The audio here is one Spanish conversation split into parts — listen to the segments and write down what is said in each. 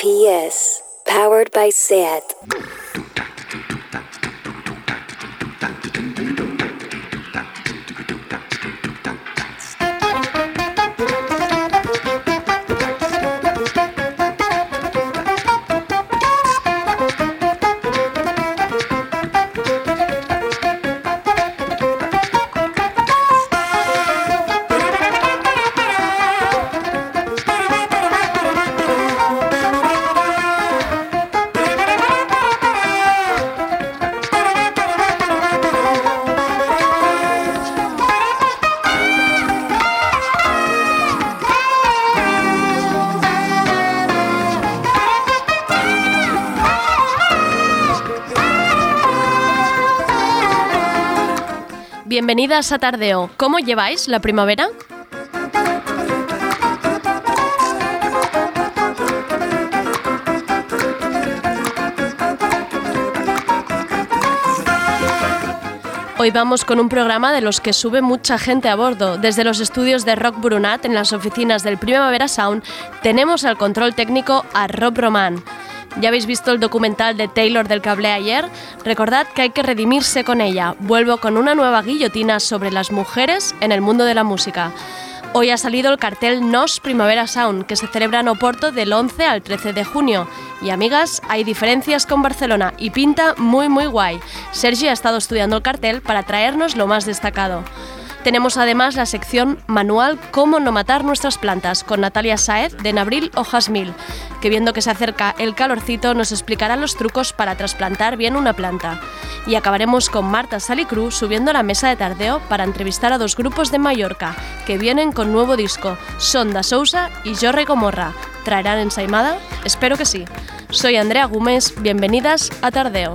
PS, powered by SAT. Bienvenidas a Tardeo. ¿Cómo lleváis la primavera? Hoy vamos con un programa de los que sube mucha gente a bordo. Desde los estudios de Rock Brunat en las oficinas del Primavera Sound tenemos al control técnico a Rob Roman. ¿Ya habéis visto el documental de Taylor del hablé ayer? Recordad que hay que redimirse con ella. Vuelvo con una nueva guillotina sobre las mujeres en el mundo de la música. Hoy ha salido el cartel NOS Primavera Sound, que se celebra en Oporto del 11 al 13 de junio. Y amigas, hay diferencias con Barcelona y pinta muy muy guay. Sergi ha estado estudiando el cartel para traernos lo más destacado. Tenemos además la sección Manual Cómo no matar nuestras plantas con Natalia Saez de Nabril o Mil, que viendo que se acerca el calorcito nos explicará los trucos para trasplantar bien una planta. Y acabaremos con Marta Salicru subiendo a la mesa de tardeo para entrevistar a dos grupos de Mallorca que vienen con nuevo disco, Sonda Sousa y Jorre Gomorra. ¿Traerán ensaimada? Espero que sí. Soy Andrea Gómez, bienvenidas a Tardeo.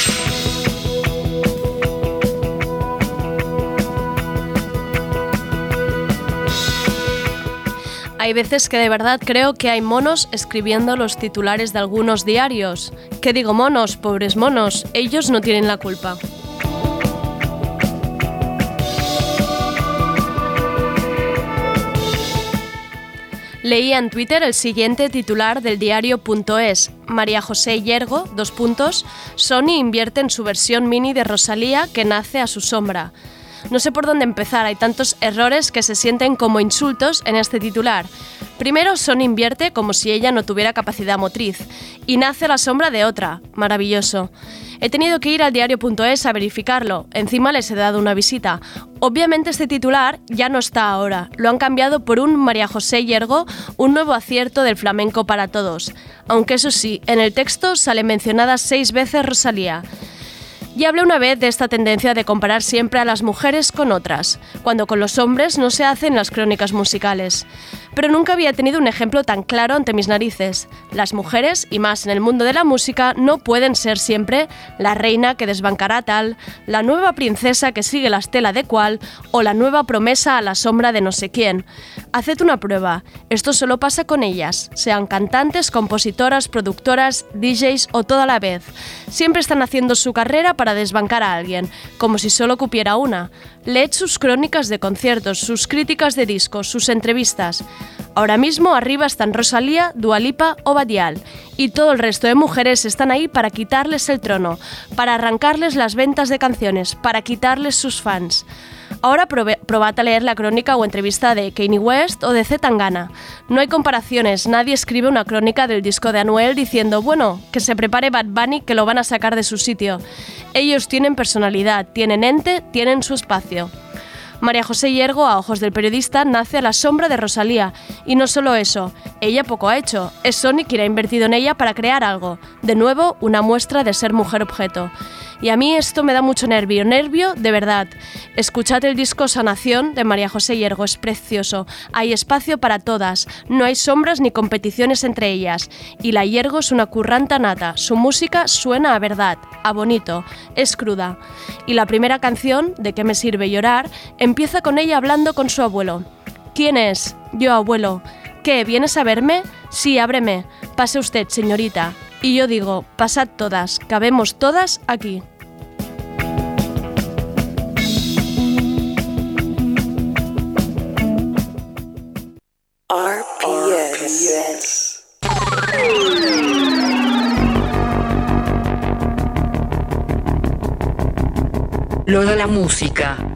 Hay veces que de verdad creo que hay monos escribiendo los titulares de algunos diarios. ¿Qué digo monos? Pobres monos, ellos no tienen la culpa. Leía en Twitter el siguiente titular del diario.es. María José Yergo, dos puntos, Sony invierte en su versión mini de Rosalía que nace a su sombra. No sé por dónde empezar, hay tantos errores que se sienten como insultos en este titular. Primero, Son invierte como si ella no tuviera capacidad motriz, y nace a la sombra de otra. Maravilloso. He tenido que ir al diario.es a verificarlo, encima les he dado una visita. Obviamente este titular ya no está ahora, lo han cambiado por un María José Yergo, un nuevo acierto del flamenco para todos. Aunque eso sí, en el texto sale mencionada seis veces Rosalía. Y hablé una vez de esta tendencia de comparar siempre a las mujeres con otras, cuando con los hombres no se hacen las crónicas musicales. Pero nunca había tenido un ejemplo tan claro ante mis narices. Las mujeres, y más en el mundo de la música, no pueden ser siempre la reina que desbancará tal, la nueva princesa que sigue la estela de cual, o la nueva promesa a la sombra de no sé quién. Haced una prueba. Esto solo pasa con ellas, sean cantantes, compositoras, productoras, DJs o toda la vez. Siempre están haciendo su carrera para desbancar a alguien, como si solo cupiera una. Leed sus crónicas de conciertos, sus críticas de discos, sus entrevistas. Ahora mismo arriba están Rosalía, Dualipa o Badial, y todo el resto de mujeres están ahí para quitarles el trono, para arrancarles las ventas de canciones, para quitarles sus fans. Ahora probad a leer la crónica o entrevista de Kanye West o de Z Tangana. No hay comparaciones, nadie escribe una crónica del disco de Anuel diciendo, bueno, que se prepare Bad Bunny que lo van a sacar de su sitio. Ellos tienen personalidad, tienen ente, tienen su espacio. María José Yergo, a ojos del periodista, nace a la sombra de Rosalía. Y no solo eso, ella poco ha hecho. Es Sony quien ha invertido en ella para crear algo. De nuevo, una muestra de ser mujer objeto. Y a mí esto me da mucho nervio, nervio de verdad. Escuchad el disco Sanación de María José Hiergo, es precioso. Hay espacio para todas, no hay sombras ni competiciones entre ellas. Y la Hiergo es una curranta nata, su música suena a verdad, a bonito, es cruda. Y la primera canción, ¿De qué me sirve llorar?, empieza con ella hablando con su abuelo. ¿Quién es? Yo, abuelo. ¿Qué? ¿Vienes a verme? Sí, ábreme. Pase usted, señorita. Y yo digo, pasad todas, cabemos todas aquí. RPS. Lo de la música.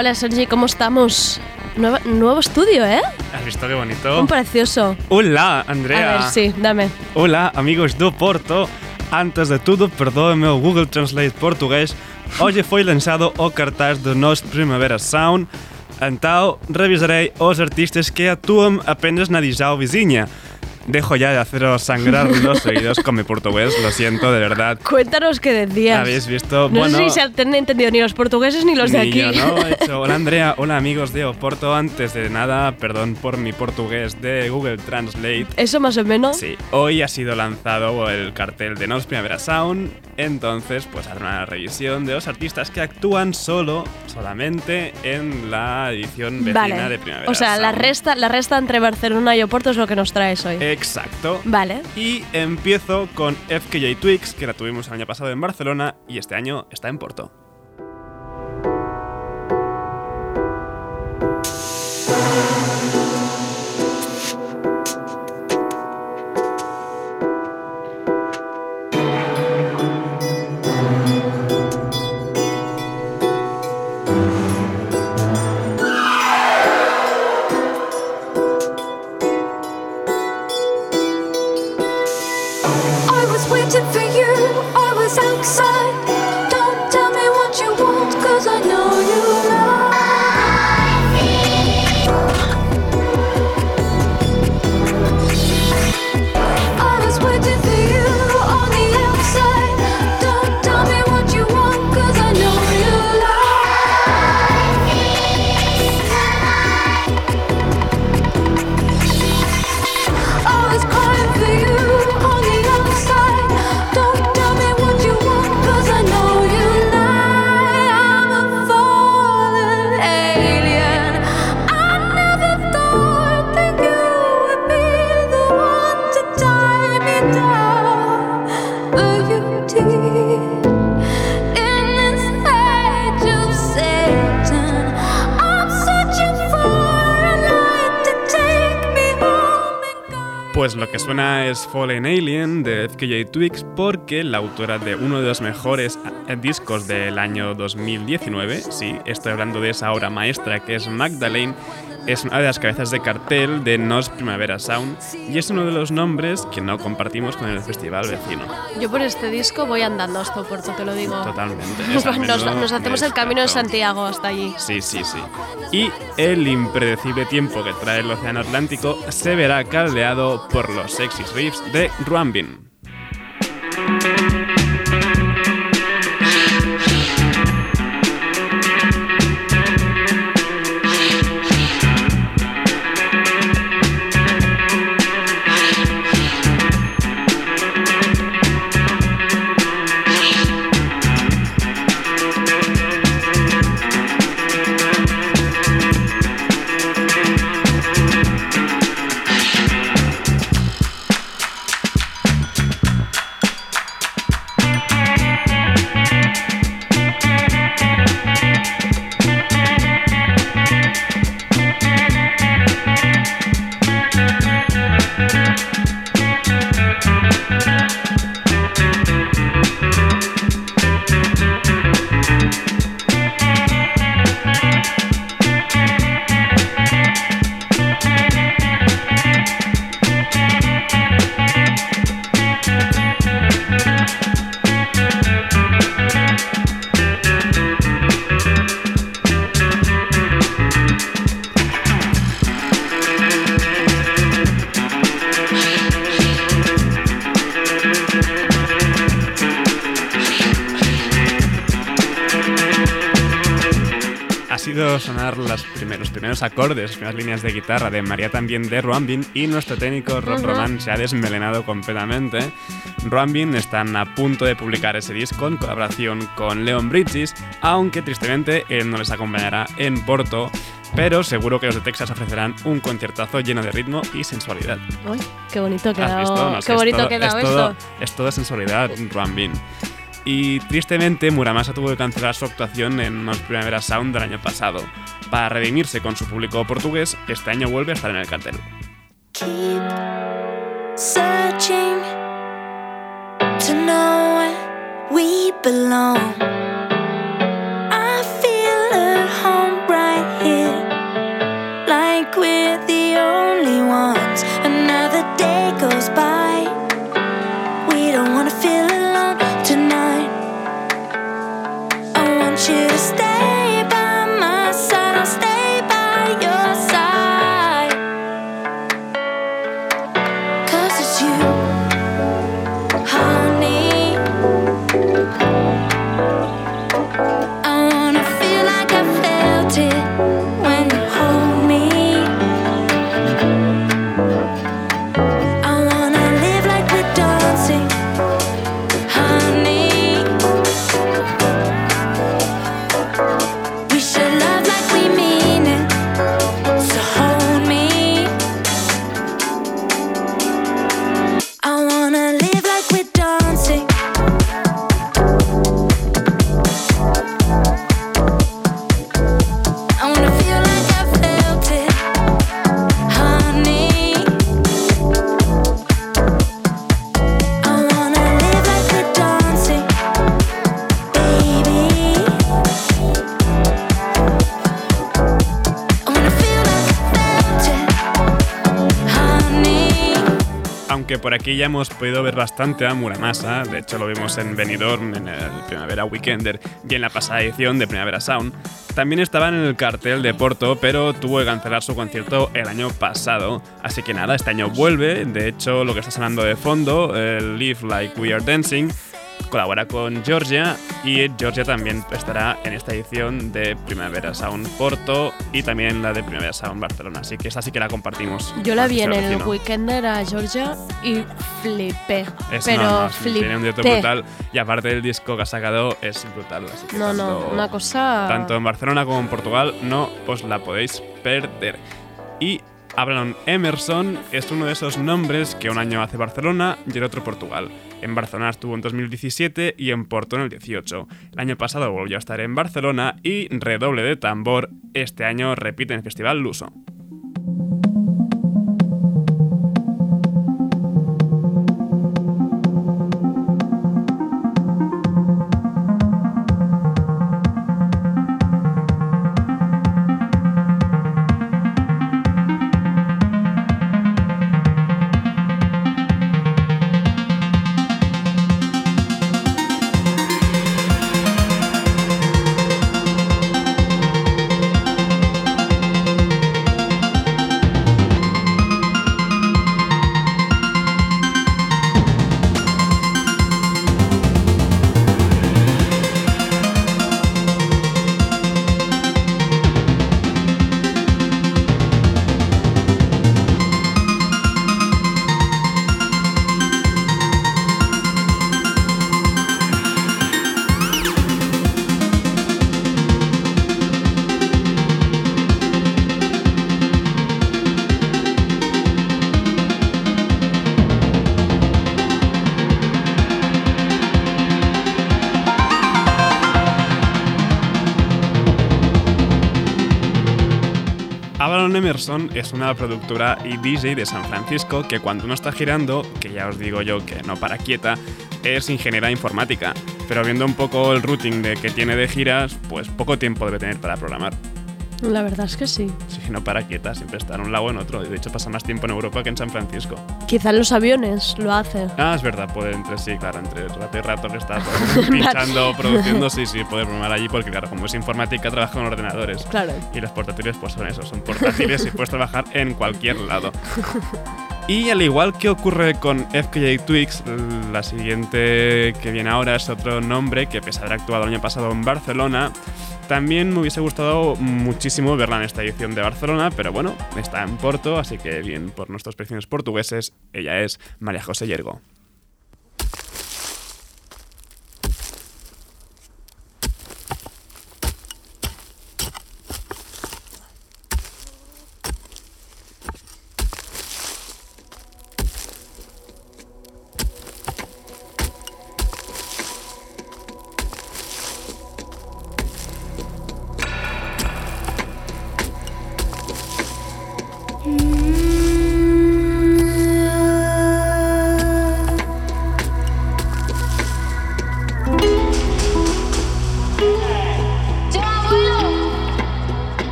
Hola Sergi, ¿cómo estamos? Nuevo, nuevo estudio, ¿eh? ¿Has visto qué bonito? Un precioso. Hola, Andrea. A ver, sí, dame. Hola, amigos do Porto. Antes de todo, perdóneme o Google Translate portugués. Hoxe foi lanzado o cartaz do nos Primavera Sound. Entao, revisarei os artistas que actuam apenas na Dijau vizinha. Dejo ya de haceros sangrar los oídos con mi portugués, lo siento, de verdad. Cuéntanos qué decías. Habéis visto, No bueno... sé si se han entendido ni los portugueses ni los de aquí. yo, ¿no? He hecho, hola Andrea, hola amigos de Oporto. Antes de nada, perdón por mi portugués de Google Translate. Eso más o menos. Sí, hoy ha sido lanzado el cartel de Nos Primavera Sound, entonces pues haré una revisión de los artistas que actúan solo, solamente en la edición vecina Vale. de Primavera O sea, la resta, la resta entre Barcelona y Oporto es lo que nos traes hoy. Exacto. Vale. Y empiezo con FKJ Twix, que la tuvimos el año pasado en Barcelona y este año está en Porto. Fallen Alien de FKJ Twix porque la autora de uno de los mejores eh, discos del año 2019, sí, estoy hablando de esa obra maestra que es Magdalene, es una de las cabezas de cartel de Nos Primavera Sound y es uno de los nombres que no compartimos con el festival vecino. Yo por este disco voy andando hasta Oporto, te lo digo. Totalmente. Nos, hacemos el camino de. Santiago hasta allí. Sí, sí, sí. Y el impredecible tiempo que trae el Océano Atlántico se verá caldeado por los sexy riffs de Ruambin. Las primeras líneas de guitarra de María también de Ruambin y nuestro técnico Rob Roman se ha desmelenado completamente. Ruambin están a punto de publicar ese disco en colaboración con Leon Bridges, aunque tristemente él no les acompañará en Porto, pero seguro que los de Texas ofrecerán un conciertazo lleno de ritmo y sensualidad. Uy, qué bonito ha ¿Has quedado, visto? No sé, qué bonito ha quedado es todo, esto. Es todo sensualidad. Y tristemente, Muramasa tuvo que cancelar su actuación en los Primavera Sound del año pasado. Para redimirse con su público portugués, este año vuelve a estar en el cartel. Aquí ya hemos podido ver bastante a Muramasa, de hecho lo vimos en Benidorm en el Primavera Weekender y en la pasada edición de Primavera Sound, también estaba en el cartel de Porto, pero tuvo que cancelar su concierto el año pasado. Así que nada, este año vuelve, de hecho lo que está sonando de fondo, el Live Like We Are Dancing, colabora con Georgia y Georgia también estará en esta edición de Primavera Sound Porto y también la de Primavera Sound Barcelona, así que esa sí que la compartimos. Yo la vi en el vecino. Weekender a Georgia y flipé. Es, pero no, no, flipé. tiene un directo brutal y aparte del disco que ha sacado es brutal. así que No, no, una cosa. Tanto en Barcelona como en Portugal no os la podéis perder. Y Abraham Emerson es uno de esos nombres que un año hace Barcelona y el otro Portugal. En Barcelona estuvo en 2017 y en Porto en el 18. El año pasado volvió a estar en Barcelona y redoble de tambor, este año repite en el Festival Luso. Avalon Emerson es una productora y DJ de San Francisco que cuando uno está girando, que ya os digo yo que no para quieta, es ingeniera informática. Pero viendo un poco el routing de que tiene de giras, pues poco tiempo debe tener para programar. La verdad es que sí. Si no para quieta, siempre está en un lado o en otro. De hecho pasa más tiempo en Europa que en San Francisco. Quizá en los aviones lo hace. Ah, es verdad, puede entre sí, claro, entre rato y rato que está pues, pinchando, produciendo, sí, sí, puede programar allí porque claro, como es informática, trabaja con ordenadores. Claro. Y los portátiles pues son eso, son portátiles y puedes trabajar en cualquier lado. Y al igual que ocurre con FKJ Twigs, la siguiente que viene ahora es otro nombre que, pese a haber actuado el año pasado en Barcelona, también me hubiese gustado muchísimo verla en esta edición de Barcelona, pero bueno, está en Porto, así que bien por nuestros vecinos portugueses, ella es María José Yergo.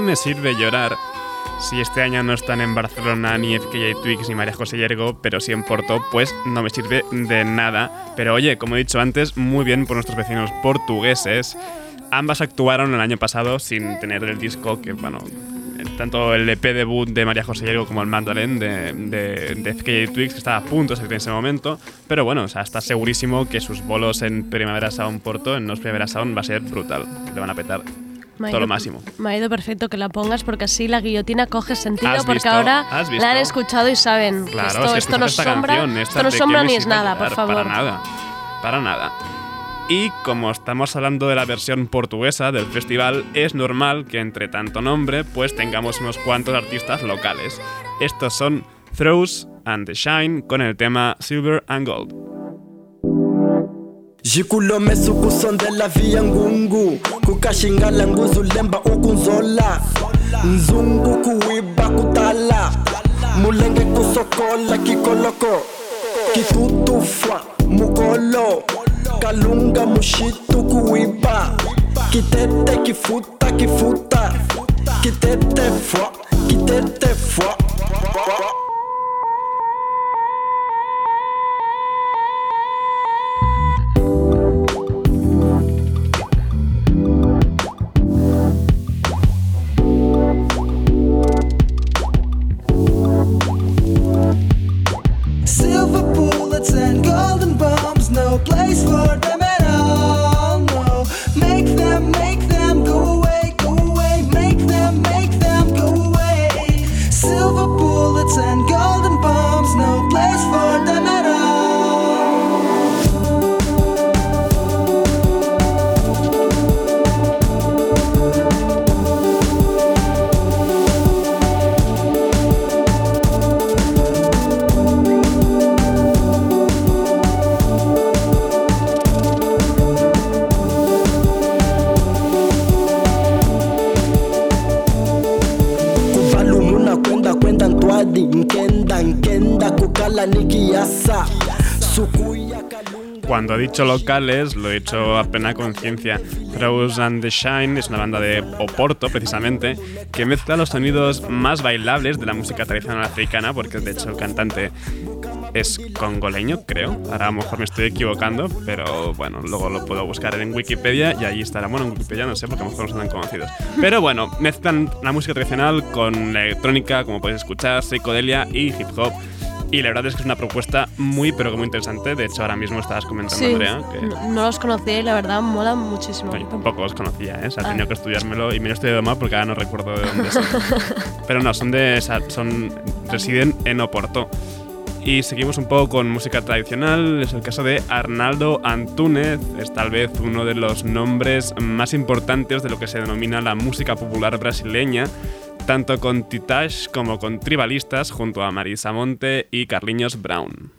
Me sirve llorar si este año no están en Barcelona ni FKJ Twix ni María José Yergo, pero sí en Porto? Pues no me sirve de nada. Pero oye, como he dicho antes, muy bien por nuestros vecinos portugueses. Ambas actuaron el año pasado sin tener el disco que, bueno, tanto el EP debut de María José Yergo como el Mandolin de, de, FKJ Twix, que estaba a punto de salir en ese momento. Pero bueno, o sea, está segurísimo que sus bolos en Primavera Sound Porto, en Nos Primavera Sound, va a ser brutal. Van a petar Me todo ido- lo máximo. Me ha ido perfecto que la pongas porque así la guillotina coge sentido ¿Has porque visto? ahora la han escuchado y saben Claro, esto, si esto no sombra, canción, esta esto no sombra ni es nada, por favor. Para nada, para nada. Y como estamos hablando de la versión portuguesa del festival, es normal que entre tanto nombre, pues tengamos unos cuantos artistas locales. Estos son Throws and the Shine con el tema Silver and Gold. Jikulome suku de la via ngungu kukashingala nguzu ukunzola. Nzungu kuwiba kutala mulenge kusokola kikoloko. Kitutufwa mukolo kalunga mushitu kuwiba. Kitete kifuta kifuta. Kitete fwa kitete fwa dicho locales, lo he hecho a plena conciencia. Throws and the Shine es una banda de Oporto, precisamente, que mezcla los sonidos más bailables de la música tradicional africana, porque de hecho el cantante es congoleño, creo. Ahora a lo mejor me estoy equivocando, pero bueno, luego lo puedo buscar en Wikipedia y ahí estará. Bueno, en Wikipedia no sé, porque a lo mejor no son conocidos. Pero bueno, mezclan la música tradicional con electrónica, como podéis escuchar, psicodelia y hip hop. Y la verdad es que es una propuesta muy, pero que muy interesante. De hecho, ahora mismo estabas comentando, Sí, Andrea, que no, no los conocía y la verdad mola muchísimo. yo tampoco los conocía, ¿eh? O sea, he Ah. tenido que estudiármelo y me lo he estudiado mal porque ahora no recuerdo de dónde son. pero no, son de. son, residen en Oporto. Y seguimos un poco con música tradicional. Es el caso de Arnaldo Antúnez. Es tal vez uno de los nombres más importantes de lo que se denomina la música popular brasileña, tanto con Titash como con Tribalistas, junto a Marisa Monte y Carliños Brown.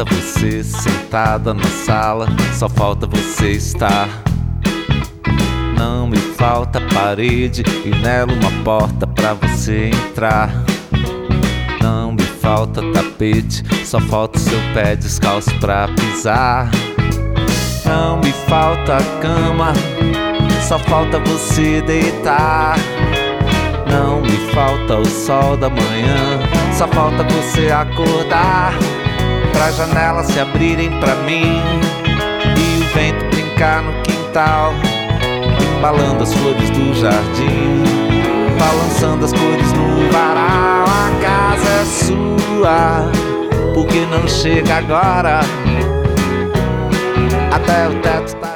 Falta você sentada na sala, só falta você estar. Não me falta parede e nela uma porta pra você entrar. Não me falta tapete, só falta seu pé descalço pra pisar. Não me falta cama, só falta você deitar. Não me falta o sol da manhã, só falta você acordar. Pra janelas se abrirem pra mim e o vento brincar no quintal, embalando as flores do jardim, balançando as cores no varal. A casa é sua, porque não chega agora. Até o teto tá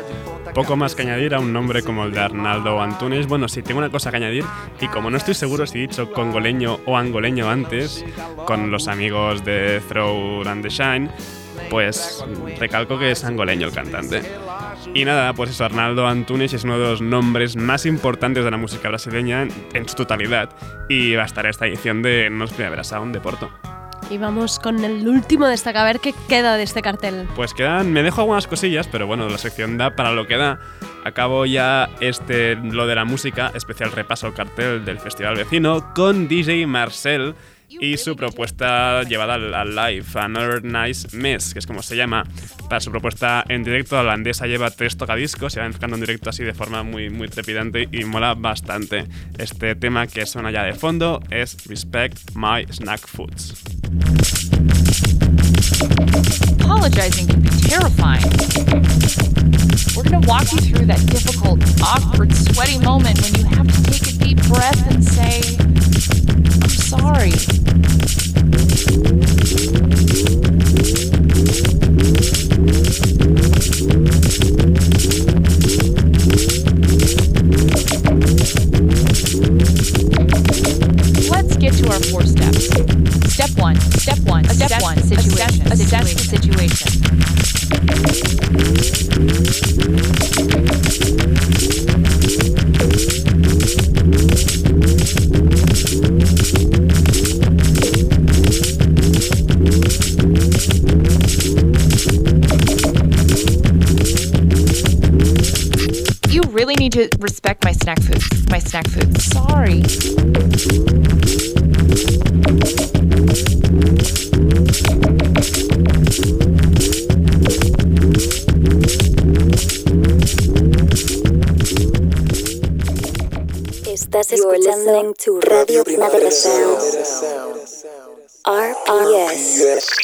Poco más que añadir a un nombre como el de Arnaldo Antunes. Bueno, sí, tengo una cosa que añadir. Y como no estoy seguro si he dicho congoleño o angoleño antes, con los amigos de Throw and the Shine, pues recalco que es angoleño el cantante. Y nada, pues eso, Arnaldo Antunes es uno de los nombres más importantes de la música brasileña en, su totalidad. Y va a estar esta edición de Nos Primavera Sound de Porto. Y vamos con el último destaca, a ver qué queda de este cartel. Pues quedan, me dejo algunas cosillas, pero bueno, la sección da para lo que da. Acabo ya este, lo de la música, especial repaso cartel del festival vecino, con DJ Marcel y su propuesta llevada al, al live, Another Nice Mess, que es como se llama. Para su propuesta en directo, la holandesa lleva tres tocadiscos y va enfocando en directo así de forma muy, muy trepidante y mola bastante. Este tema que suena ya de fondo es Respect My Snack Foods. Apologizing can be terrifying. We're going to walk you through that difficult, awkward, sweaty moment when you have to take a deep breath and say, I'm sorry. Let's get to our four steps. Step one. Step one. Step one. Situation. Situation. You to respect my snack food. My snack food. Sorry. Estás escuchando Radio Primavera Sound. RPS.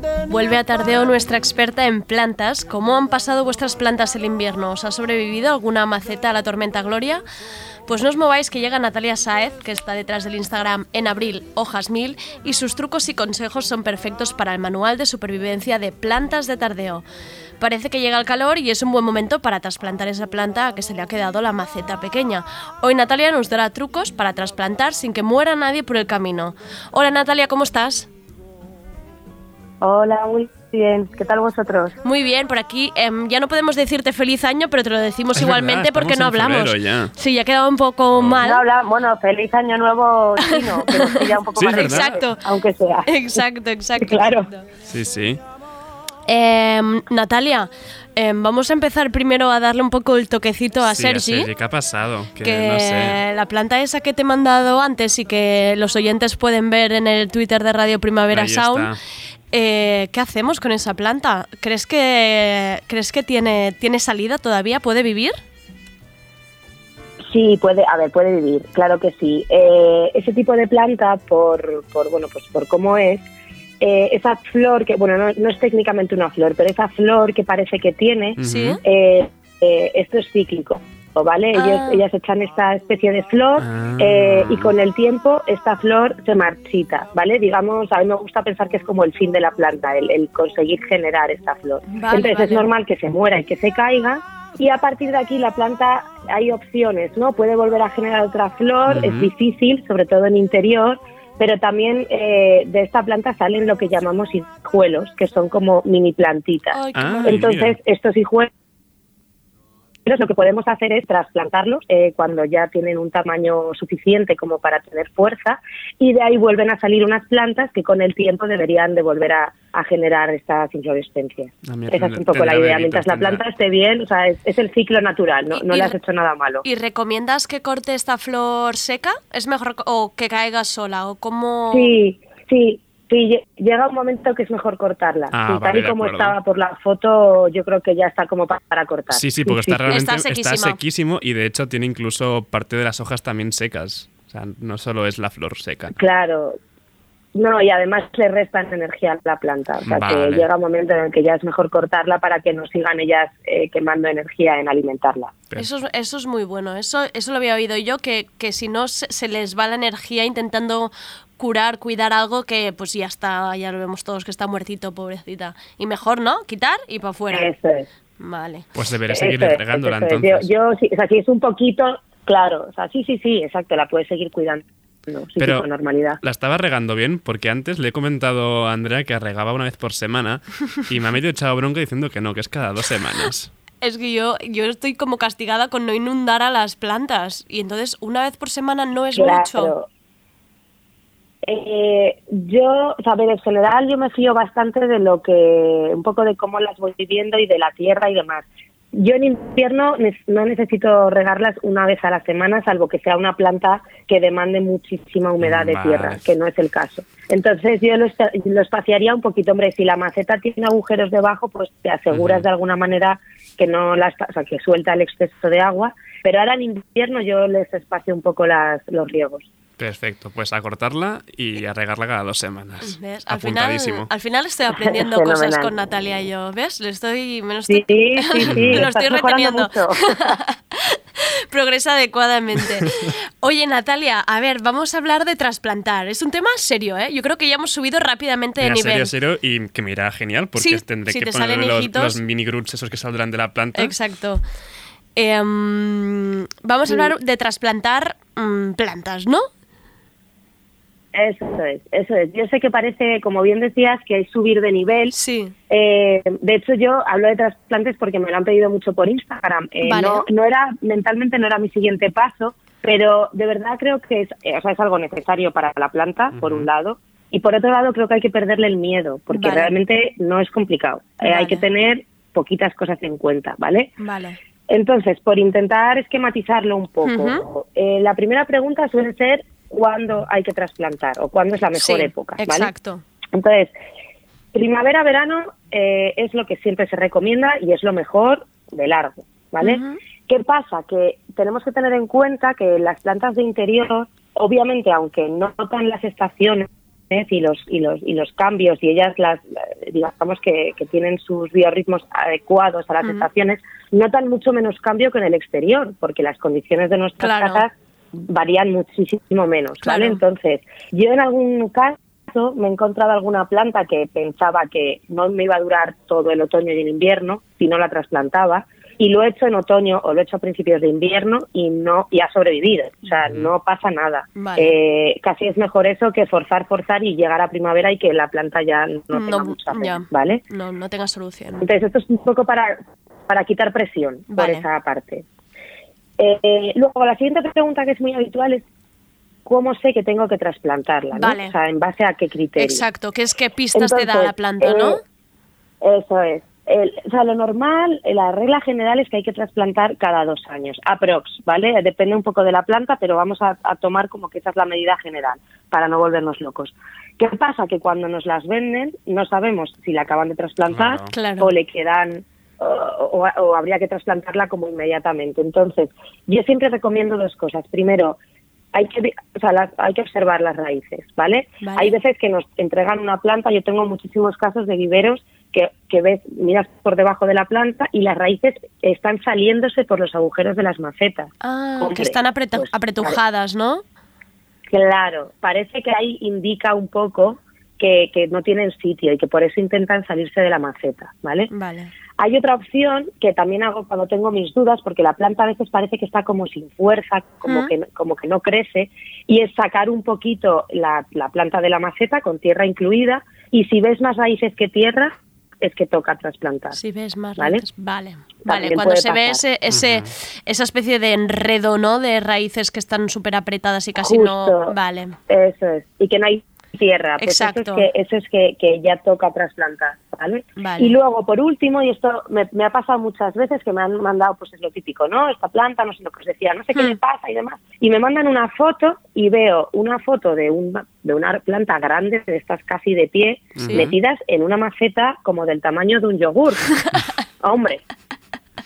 Vuelve a Tardeo nuestra experta en plantas. ¿Cómo han pasado vuestras plantas el invierno? ¿Os ha sobrevivido alguna maceta a la tormenta Gloria? Pues no os mováis que llega Natalia Saez, que está detrás del Instagram en abril, hojas mil, y sus trucos y consejos son perfectos para el manual de supervivencia de plantas de Tardeo. Parece que llega el calor y es un buen momento para trasplantar esa planta a que se le ha quedado la maceta pequeña. Hoy Natalia nos dará trucos para trasplantar sin que muera nadie por el camino. Hola Natalia, ¿cómo estás? Hola, muy bien. ¿Qué tal vosotros? Muy bien, por aquí em, ya no podemos decirte feliz año, pero te lo decimos Es igualmente verdad, porque no hablamos. ya. Sí, ya ha quedado un poco mal. No habla, bueno, feliz año nuevo chino, que nos pilla un poco Sí, más. Exacto. aunque sea. Exacto, exacto. Claro. Sí, sí. Em, Natalia, em, vamos a empezar primero a darle un poco el toquecito a Sí, Sergi. ¿Qué ha pasado? Que, que no sé. la planta esa que te he mandado antes y que los oyentes pueden ver en el Twitter de Radio Primavera Ahí Sound. Eh, ¿Qué hacemos con esa planta? ¿Crees que, crees que tiene, tiene salida todavía? ¿Puede vivir? Sí, puede, a ver, puede vivir, claro que sí. Eh, ese tipo de planta, por, por bueno, pues por cómo es, eh, esa flor que, bueno, no, no es técnicamente una flor, pero esa flor que parece que tiene, Sí. eh, eh, esto es cíclico, ¿vale? Ah. Ellos, ellas echan esta especie de flor Ah. eh, y con el tiempo esta flor se marchita, ¿vale? Digamos, a mí me gusta pensar que es como el fin de la planta, el, el conseguir generar esta flor. Vale, Entonces es normal que se muera y que se caiga y a partir de aquí la planta hay opciones, ¿no? Puede volver a generar otra flor, es difícil, sobre todo en interior, pero también eh, de esta planta salen lo que llamamos hijuelos, que son como mini plantitas. Ay, Ah. Entonces, estos hijuelos lo que podemos hacer es trasplantarlos eh, cuando ya tienen un tamaño suficiente como para tener fuerza y de ahí vuelven a salir unas plantas que con el tiempo deberían de volver a, a generar estas inflorescencias. A mí Esa es un poco la idea. Mientras la tendrá. planta esté bien, o sea, es, es el ciclo natural, no, no le has hecho nada malo. ¿Y recomiendas que corte esta flor seca? ¿Es mejor o que caiga sola? ¿O cómo...? Sí, sí, sí, lle- llega un momento que es mejor cortarla. Ah, Sí, vale, tal y como acuerdo. estaba por la foto, yo creo que ya está como pa- para cortar. Sí, sí, porque está realmente Está sequísimo y de hecho tiene incluso parte de las hojas también secas. O sea, no solo es la flor seca. Claro. No, y además le restan energía a la planta. O sea, Vale. que llega un momento en el que ya es mejor cortarla para que no sigan ellas eh, quemando energía en alimentarla. Eso es, eso es muy bueno. Eso, eso lo había oído yo, que, que si no se, se les va la energía intentando curar, cuidar algo que pues ya está, ya lo vemos todos que está muertito, pobrecita. Y mejor, ¿no? Quitar y para afuera. Eso es. Vale. Pues debería Eso seguir es, regándola eso es. entonces. Yo, yo sí, o sea, si es un poquito, claro. O sea, sí, sí, sí, exacto, la puedes seguir cuidando. No, sí, Pero normalidad. la estaba regando bien porque antes le he comentado a Andrea que regaba una vez por semana y me ha medio echado bronca diciendo que no, que es cada dos semanas. Es que yo, yo estoy como castigada con no inundar a las plantas. Y entonces una vez por semana no es mucho. Eh, yo, o sea, a ver, en general yo me fío bastante de lo que, un poco de cómo las voy viviendo y de la tierra y demás. Yo en invierno no necesito regarlas una vez a la semana, salvo que sea una planta que demande muchísima humedad de tierra, que no es el caso. Entonces yo lo, espaciaría un poquito, hombre, si la maceta tiene agujeros debajo, pues te aseguras de alguna manera que no las, o sea, que suelta el exceso de agua, pero ahora en invierno yo les espacio un poco las, los riegos. Perfecto, pues a cortarla y a regarla cada dos semanas. ¿Ves? Al final, Apuntadísimo. al final estoy aprendiendo cosas con Natalia y yo. ¿Ves? Le estoy, me lo Sí, estoy, sí, sí, me lo estoy reteniendo. mucho. Progresa adecuadamente. Oye, Natalia, a ver, vamos a hablar de trasplantar. Es un tema serio, ¿eh? Yo creo que ya hemos subido rápidamente de Mira, nivel. serio, serio, y que me irá genial porque Sí, tendré si que salen los, los mini groots esos que saldrán de la planta. Exacto. Em, vamos a hablar de trasplantar mm, plantas, ¿no? Eso es, eso es. Yo sé que parece, como bien decías, que hay subir de nivel. Sí. Eh, de hecho, yo hablo de trasplantes porque me lo han pedido mucho por Instagram. Eh, Vale. no, no era, mentalmente no era mi siguiente paso, pero de verdad creo que es, eh, o sea, es algo necesario para la planta, por un lado. Y por otro lado, creo que hay que perderle el miedo, porque Vale. realmente no es complicado. Eh, Vale. Hay que tener poquitas cosas en cuenta, ¿vale? Vale. Entonces, por intentar esquematizarlo un poco, eh, la primera pregunta suele ser cuándo hay que trasplantar o cuándo es la mejor Sí, época, ¿vale? Exacto. Entonces, primavera, verano eh, es lo que siempre se recomienda y es lo mejor de largo, ¿vale? ¿Qué pasa? Que tenemos que tener en cuenta que las plantas de interior, obviamente, aunque no notan las estaciones, y los y los y los cambios y ellas las eh, digamos que, que tienen sus biorritmos adecuados a las estaciones notan mucho menos cambio que en el exterior porque las condiciones de nuestras Claro. casas varían muchísimo menos Claro. vale entonces yo en algún caso me he encontrado alguna planta que pensaba que no me iba a durar todo el otoño y el invierno si no la trasplantaba y lo he hecho en otoño o lo he hecho a principios de invierno y no y ha sobrevivido o sea no pasa nada Vale. Eh, casi es mejor eso que forzar forzar y llegar a primavera y que la planta ya no tenga No, mucha fe, ya. vale No, no tenga solución. entonces esto es un poco para para quitar presión Vale. por esa parte Eh, luego la siguiente pregunta que es muy habitual es cómo sé que tengo que trasplantarla ¿no? Vale. o sea en base a qué criterio Exacto, que es que pistas te da la planta, ¿no? eh, Eso es. El- o sea, lo normal, la regla general es que hay que trasplantar cada dos años, aprox, ¿vale? Depende un poco de la planta, pero vamos a, a tomar como que esa es la medida general, para no volvernos locos. ¿Qué pasa? Que cuando nos las venden, no sabemos si la acaban de trasplantar. Claro. o le quedan o, habría que trasplantarla como inmediatamente. Entonces, yo siempre recomiendo dos cosas. Primero, hay que, o sea, las- hay que observar las raíces, ¿vale? Vale. Hay veces que nos entregan una planta, yo tengo muchísimos casos de viveros que, que ves, miras por debajo de la planta y las raíces están saliéndose por los agujeros de las macetas. Ah, Hombre, que están apreta- pues, apretujadas, ¿no? Claro, parece que ahí indica un poco que, que no tienen sitio y que por eso intentan salirse de la maceta, ¿vale? Vale. Hay otra opción que también hago cuando tengo mis dudas, porque la planta a veces parece que está como sin fuerza, como, que, como que no crece, y es sacar un poquito la, la planta de la maceta con tierra incluida, y si ves más raíces que tierra, es que toca trasplantar. Si ves más ¿Vale? raíces. Vale. Vale, cuando se ve ese, ese, esa especie de enredo, ¿no? De raíces que están súper apretadas y casi no... Justo. Vale. Eso es. Y que no hay tierra. Pues Exacto. Eso es, que, eso es que, que ya toca trasplantar, ¿vale? Vale. Y luego, por último, y esto me, me ha pasado muchas veces, que me han mandado, pues es lo típico, ¿no? Esta planta, no sé lo que os decía, no sé qué Hmm. le pasa y demás. Y me mandan una foto y veo una foto de, un, de una planta grande, de estas casi de pie, Sí. metidas en una maceta como del tamaño de un yogur. Hombre,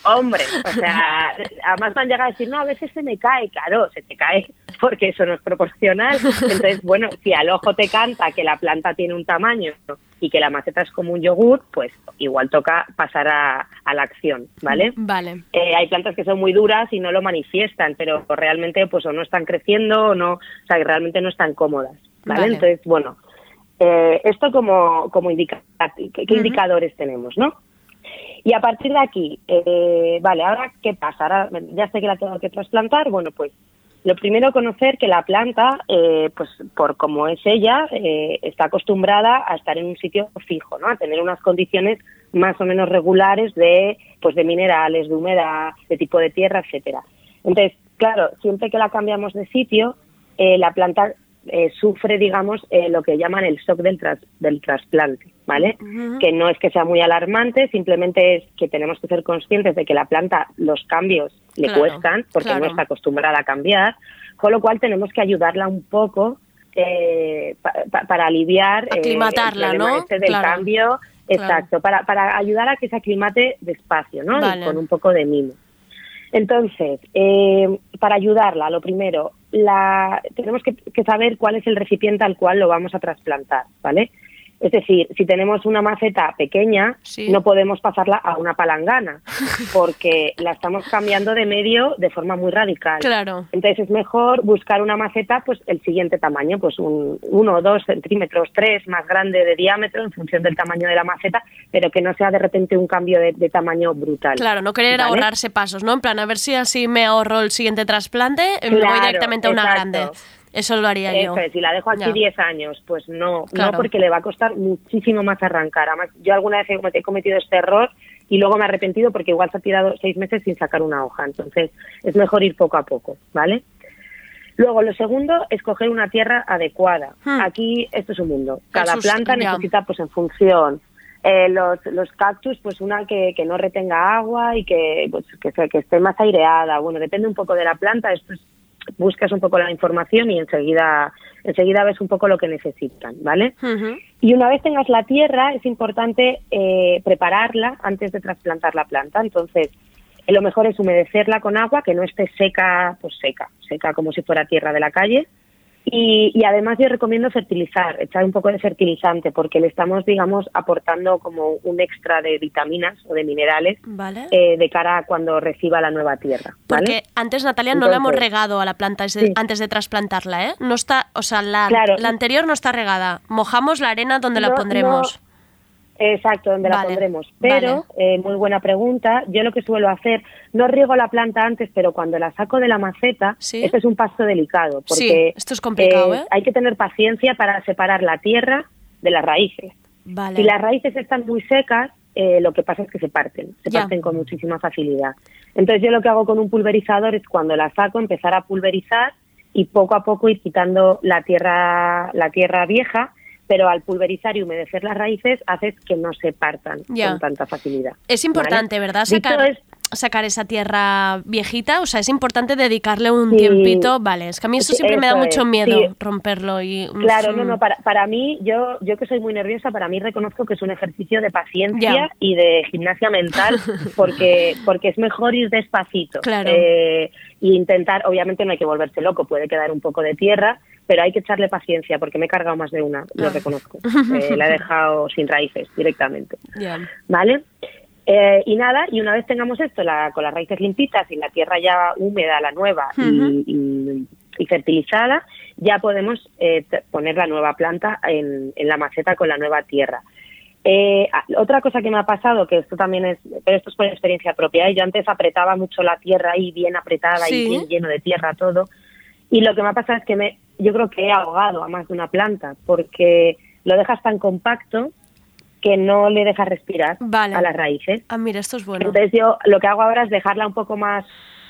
Hombre, o sea, además me han llegado a decir, no, a veces se me cae, claro, se te cae porque eso no es proporcional. Entonces, bueno, si al ojo te canta que la planta tiene un tamaño y que la maceta es como un yogur, pues igual toca pasar a, a la acción, ¿vale? Vale. Eh, hay plantas que son muy duras y no lo manifiestan, pero realmente pues o no están creciendo o no, o sea, que realmente no están cómodas, ¿vale? Vale. Entonces, bueno, eh, esto como, como indica, ¿qué, indicadores tenemos, no? Y a partir de aquí, eh, vale, ahora qué pasa, ahora ya sé que la tengo que trasplantar, bueno, pues lo primero conocer que la planta, eh, pues por como es ella, eh, está acostumbrada a estar en un sitio fijo, ¿no? A tener unas condiciones más o menos regulares de, pues de minerales, de humedad, de tipo de tierra, etcétera. Entonces, claro, siempre que la cambiamos de sitio, eh, la planta eh, sufre, digamos, eh, lo que llaman el shock del, tras- del trasplante, ¿vale? Que no es que sea muy alarmante, simplemente es que tenemos que ser conscientes de que la planta los cambios le Claro, cuestan porque claro. no está acostumbrada a cambiar, con lo cual tenemos que ayudarla un poco eh, pa- pa- para aliviar eh, Aclimatarla, el ¿no? este del Claro. cambio, exacto, para, para ayudar a que se aclimate despacio, ¿no? Y con un poco de mimo. Entonces, eh, para ayudarla, lo primero, la, tenemos que, que saber cuál es el recipiente al cual lo vamos a trasplantar, ¿vale? Es decir, si tenemos una maceta pequeña, Sí. no podemos pasarla a una palangana, porque la estamos cambiando de medio de forma muy radical. Claro. Entonces es mejor buscar una maceta, pues el siguiente tamaño, pues un uno o dos centímetros, tres más grande de diámetro en función del tamaño de la maceta, pero que no sea de repente un cambio de, de tamaño brutal. Claro, no querer ¿Vale? ahorrarse pasos, ¿no? En plan, a ver si así me ahorro el siguiente trasplante, eh, me voy Claro, directamente a una exacto. grande. Eso lo haría yo. Es, si la dejo aquí Ya. 10 años, pues no, Claro. no porque le va a costar muchísimo más arrancar. Además, yo alguna vez he cometi- he cometido este error y luego me he arrepentido porque igual se ha tirado seis meses sin sacar una hoja. Entonces, es mejor ir poco a poco, ¿vale? Luego, lo segundo, escoger una tierra adecuada. Hmm. Aquí, esto es un mundo. Cada sus- planta ya. necesita, pues en función. eh, los, los cactus, pues una que, que no retenga agua y que, pues, que, que esté más aireada. Bueno, depende un poco de la planta. Esto es buscas un poco la información y enseguida enseguida ves un poco lo que necesitan, ¿vale? Y una vez tengas la tierra, es importante eh, prepararla antes de trasplantar la planta. Entonces, eh, lo mejor es humedecerla con agua, que no esté seca, pues seca, seca como si fuera tierra de la calle. Y, y además yo recomiendo fertilizar, echar un poco de fertilizante, porque le estamos, digamos, aportando como un extra de vitaminas o de minerales Vale. eh, de cara a cuando reciba la nueva tierra. ¿vale? Porque antes, Natalia, no la hemos regado a la planta Sí. antes de trasplantarla, ¿eh? No está, o sea, la, Claro. la anterior no está regada. Mojamos la arena donde la No, pondremos. Exacto, donde Vale, la pondremos. Pero, vale. eh, muy buena pregunta, yo lo que suelo hacer, no riego la planta antes, pero cuando la saco de la maceta, este es un paso delicado, porque Sí, esto es complicado, ¿eh? hay que tener paciencia para separar la tierra de las raíces. Vale. Si las raíces están muy secas, eh, lo que pasa es que se parten, se Ya. parten con muchísima facilidad. Entonces yo lo que hago con un pulverizador es cuando la saco empezar a pulverizar y poco a poco ir quitando la tierra, la tierra vieja, pero al pulverizar y humedecer las raíces haces que no se partan Ya. con tanta facilidad. Es importante, ¿vale? ¿verdad? Sacar, es- sacar esa tierra viejita, o sea, es importante dedicarle un Sí. tiempito. Vale, es que a mí eso siempre me da mucho es, miedo, sí. romperlo y... Claro, no, Mm. no, para, para mí, yo, yo que soy muy nerviosa, para mí reconozco que es un ejercicio de paciencia Ya. y de gimnasia mental, porque, porque es mejor ir despacito. Claro. Eh, y intentar, obviamente no hay que volverse loco, puede quedar un poco de tierra, pero hay que echarle paciencia, porque me he cargado más de una, lo Ah. reconozco. Eh, la he dejado sin raíces directamente. ¿Vale? Eh, y nada, y una vez tengamos esto, la, con las raíces limpitas y la tierra ya húmeda, la nueva y- Ujú. y, y fertilizada, ya podemos eh, poner la nueva planta en, en la maceta con la nueva tierra. Eh, otra cosa que me ha pasado, que esto también es, pero esto es por experiencia propia, ¿eh? yo antes apretaba mucho la tierra ahí, bien apretada Sí. y bien lleno de tierra todo, y lo que me ha pasado es que me, yo creo que he ahogado a más de una planta, porque lo dejas tan compacto que no le dejas respirar Vale. a las raíces. Ah, mira, esto es bueno. Entonces yo lo que hago ahora es dejarla un poco más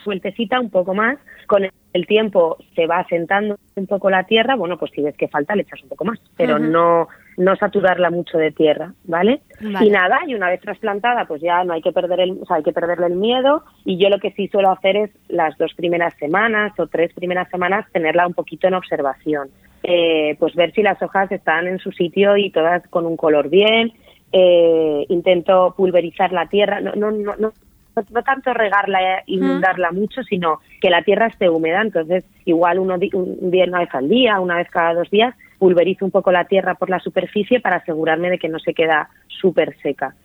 sueltecita, un poco más. Con el tiempo se va asentando un poco la tierra. Bueno, pues si ves que falta le echas un poco más, pero no no saturarla mucho de tierra, ¿vale? Vale. Y nada, y una vez trasplantada, pues ya no hay que perder el, o sea, hay que perderle el miedo. Y yo lo que sí suelo hacer es las dos primeras semanas o tres primeras semanas tenerla un poquito en observación. Eh, pues ver si las hojas están en su sitio y todas con un color bien. Eh, intento pulverizar la tierra, no, no, no, no, no tanto regarla e inundarla mucho, sino que la tierra esté húmeda. Entonces, igual uno di- un día, una vez al día, una vez cada dos días, pulverizo un poco la tierra por la superficie para asegurarme de que no se queda súper seca.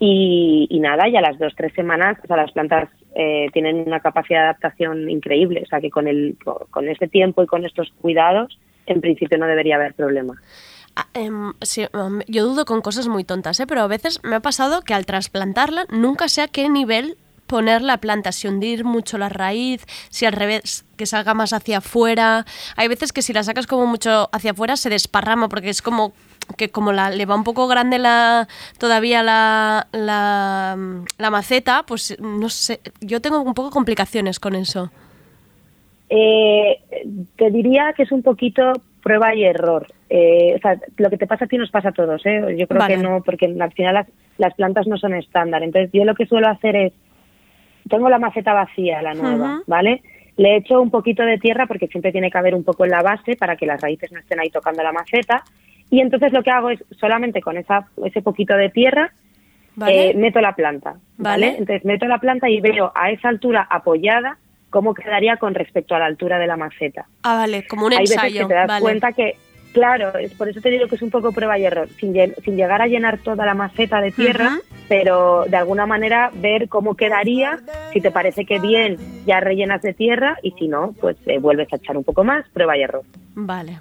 Y, y nada, y a las dos, tres semanas, o sea, las plantas eh, tienen una capacidad de adaptación increíble. O sea, que con, el, con este tiempo y con estos cuidados, en principio no debería haber problema. Ah, em, em, yo dudo con cosas muy tontas, ¿eh? pero a veces me ha pasado que al trasplantarla nunca sé a qué nivel poner la planta, si hundir mucho la raíz, si al revés, que salga más hacia afuera. Hay veces que si la sacas como mucho hacia afuera se desparrama porque es como que como la, le va un poco grande la todavía la, la, la maceta, pues no sé, yo tengo un poco complicaciones con eso. Eh, te diría que es un poquito prueba y error. Eh, o sea, lo que te pasa a ti nos pasa a todos, ¿eh? Yo creo Vale. que no, porque al final las, las plantas no son estándar. Entonces, yo lo que suelo hacer es, tengo la maceta vacía, la nueva. ¿vale? Le echo un poquito de tierra porque siempre tiene que haber un poco en la base para que las raíces no estén ahí tocando la maceta. Y entonces lo que hago es solamente con esa, ese poquito de tierra ¿Vale? eh, meto la planta, ¿vale? Vale. Entonces meto la planta y veo a esa altura apoyada cómo quedaría con respecto a la altura de la maceta. Ah, vale, como un Hay ensayo. veces que te das vale. cuenta que, claro, es por eso te digo que es un poco prueba y error, sin, sin llegar a llenar toda la maceta de tierra, pero de alguna manera ver cómo quedaría, si te parece que bien, ya rellenas de tierra y si no, pues eh, vuelves a echar un poco más, prueba y error. Vale.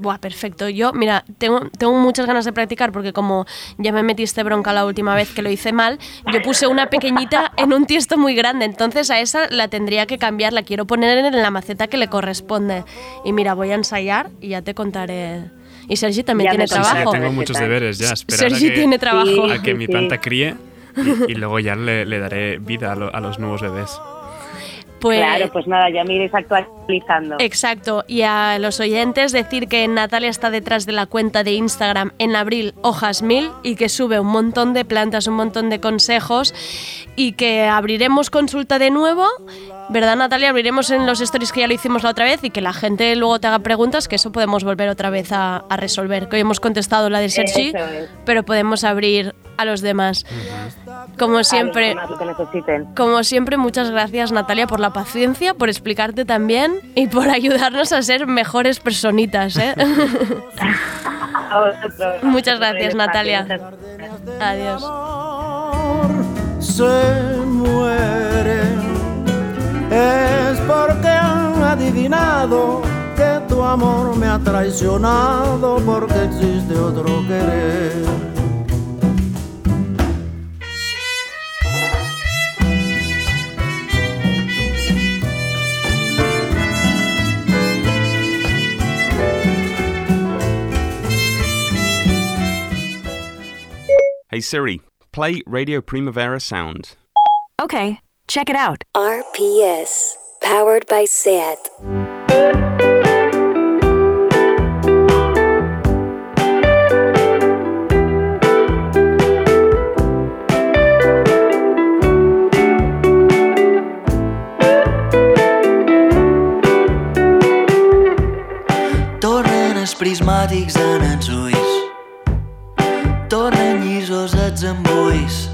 Buah, perfecto. Yo, mira, tengo, tengo muchas ganas de practicar porque como ya me metiste bronca la última vez que lo hice mal, yo puse una pequeñita en un tiesto muy grande, entonces a esa la tendría que cambiar, la quiero poner en la maceta que le corresponde. Y mira, voy a ensayar y ya te contaré. Y Sergi también Ya tiene me Sí, sí, trabajo. tengo muchos deberes ya. Esperar a Sergi que, tiene trabajo. a que mi planta críe y, y luego ya le, le daré vida a, lo- a los nuevos bebés. Pues, Claro, pues nada, ya me iréis actualizando. Exacto, y a los oyentes decir que Natalia está detrás de la cuenta de Instagram en abril hojas mil y que sube un montón de plantas, un montón de consejos y que abriremos consulta de nuevo ¿Verdad, Natalia? Abriremos en los stories que ya lo hicimos la otra vez y que la gente luego te haga preguntas, que eso podemos volver otra vez a, a resolver. Que hoy hemos contestado la de Sergi, es. pero podemos abrir a los demás. Como siempre, demás, como siempre, muchas gracias Natalia por la paciencia, por explicarte también y por ayudarnos a ser mejores personitas. ¿eh? A vosotros. Muchas gracias, Natalia. Adiós. se es porque han adivinado que tu amor me ha traicionado porque existe otro querer. Hey Siri, play Radio Primavera Sound. Okay, check it out. RPS, powered by SAT. Tornen els prismàtics en els ulls Tornen llisos els embulls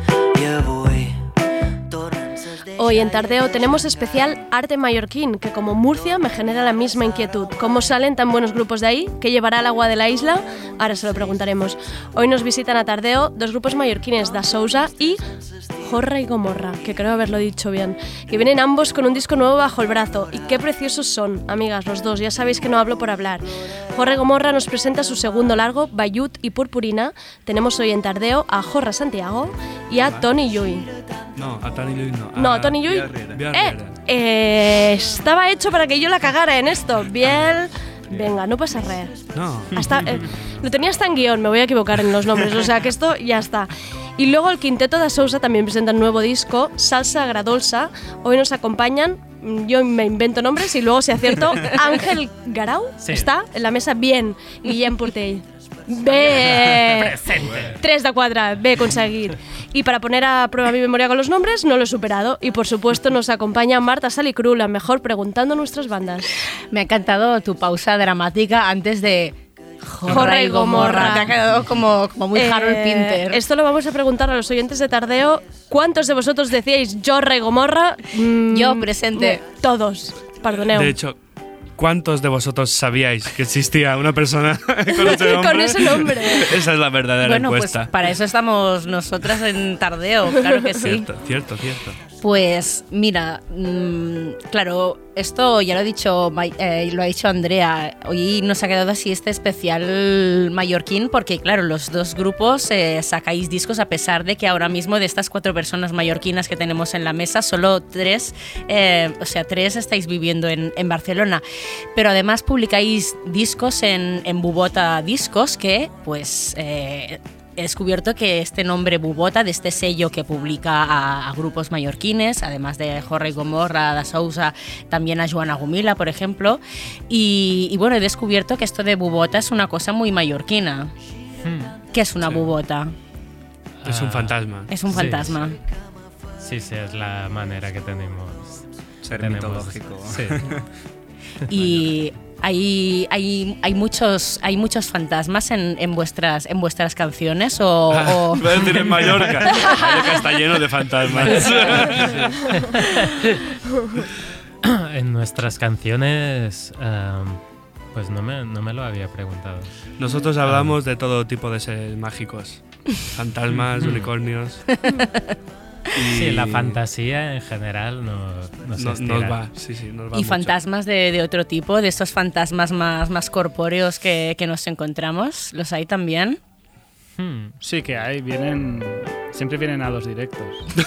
Hoy en Tardeo tenemos especial Arte Mallorquín, que como Murcia me genera la misma inquietud. ¿Cómo salen tan buenos grupos de ahí? ¿Qué llevará el agua de la isla? Ahora se lo preguntaremos. Hoy nos visitan a Tardeo dos grupos mallorquines, Da Sousa y Jorra y Gomorra, que creo haberlo dicho bien, que vienen ambos con un disco nuevo bajo el brazo. Y qué preciosos son, amigas, los dos, ya sabéis que no hablo por hablar. Jorra y Gomorra nos presenta su segundo largo, Bayut y Purpurina. Tenemos hoy en Tardeo a Jorra Santiago y a Tony Yui. No, a Tony Llull no. No, a Tony Llull. Biel Eh, eh, estaba hecho para que yo la cagara en esto. Bien. Venga, no pasa res. No. Hasta, eh, lo tenía hasta en guion, me voy a equivocar en los nombres, o sea que esto ya está. Y luego el Quinteto de Sousa también presenta un nuevo disco, Salsa Agradolsa. Hoy nos acompañan, mm, yo me invento nombres y luego si acierto, Ángel Garau. Sí. Está en la mesa bien. Guillem Portell. Bé! Presente. 3 de 4, bé aconseguit. Y para poner a prueba mi memoria con los nombres, no lo he superado. Y por supuesto nos acompaña Marta Salicru, la mejor preguntando nuestras bandas. Me ha encantado tu pausa dramática antes de Jorra y Gomorra. Te ha quedado como, como muy Eh, Harold Pinter. Esto lo vamos a preguntar a los oyentes de Tardeo. ¿Cuántos de vosotros decíais Jorra y Gomorra? Mm, Yo, presente. Todos. Perdoneo. De hecho, ¿cuántos de vosotros sabíais que existía una persona con ese nombre? Con ese nombre. Esa es la verdadera Bueno, pues encuesta. para eso estamos nosotras en Tardeo, claro que sí. Cierto, cierto, cierto. Pues mira, mm, claro, esto ya lo ha dicho, eh, lo ha dicho Andrea. Hoy nos ha quedado así este especial mallorquín porque claro, los dos grupos eh, sacáis discos a pesar de que ahora mismo de estas cuatro personas mallorquinas que tenemos en la mesa, solo tres, eh, o sea, tres estáis viviendo en, Barcelona. Pero además publicáis discos en, en Bubota Discos que pues... He descubierto que este nombre Bubota, de este sello que publica a, a grupos mallorquines, además de Jorge Gomorra, Da Sousa, también a Joana Gumila, por ejemplo. Y, y bueno, he descubierto que esto de Bubota es una cosa muy mallorquina. ¿Qué es una bubota? Es un fantasma. Es un Sí, fantasma. Sí, sí, es la manera que tenemos. Ser tenemos- mitológico. Sí. Y hay, hay, hay, muchos, hay muchos fantasmas en, en, vuestras, en vuestras canciones o... o- Voy a decir en Mallorca. Mallorca está lleno de fantasmas. en nuestras canciones, um, pues no me, no me lo había preguntado. Nosotros hablamos de todo tipo de seres mágicos. Fantasmas, unicornios. Sí, la fantasía en general no, nos, Nos- nos va, sí, sí, nos va y mucho. fantasmas de, de otro tipo, de estos fantasmas más, más corpóreos que, que nos encontramos, ¿los hay también? Hmm. Sí que hay, vienen. Siempre vienen a los directos.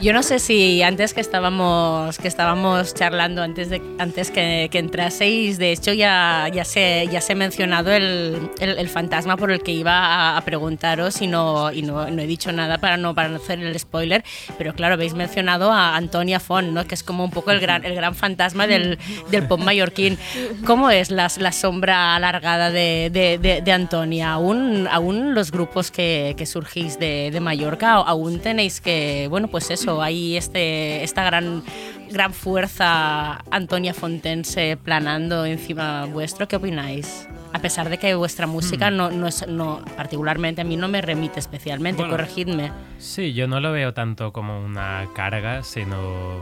Yo no sé si antes que estábamos, que estábamos charlando, antes, de, antes que, que entraseis, de hecho ya, ya, se, ya se ha mencionado el, el, el fantasma por el que iba a, a preguntaros y, no, y no, no he dicho nada para no, para no hacer el spoiler, pero claro, habéis mencionado a Antonia Font, ¿no? que es como un poco el gran, el gran fantasma del, del pop mallorquín. ¿Cómo es la, la sombra alargada de, de, de, de Antonia? ¿Aún, ¿Aún los grupos que, que surgís de, de Mallorca, aún tenéis que, bueno, pues eso, hay este, esta gran, gran fuerza Antonia Fontense planando encima vuestro. ¿Qué opináis? A pesar de que vuestra música Hmm. no, no es, no, particularmente a mí no me remite especialmente, Bueno. corregidme. Sí, yo no lo veo tanto como una carga, sino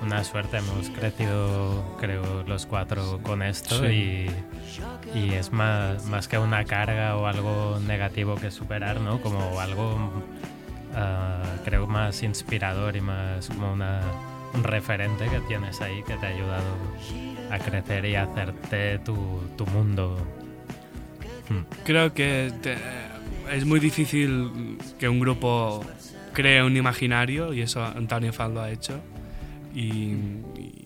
una suerte. Hemos crecido, creo, los cuatro con esto Sí. y, y es más, más que una carga o algo negativo que superar, ¿no? Como algo, ah, creo, más inspirador y más como una, un referente que tienes ahí que te ha ayudado a crecer y a hacerte tu, tu mundo. Creo que es muy difícil que un grupo cree un imaginario y eso Antonio Fall lo ha hecho. Y,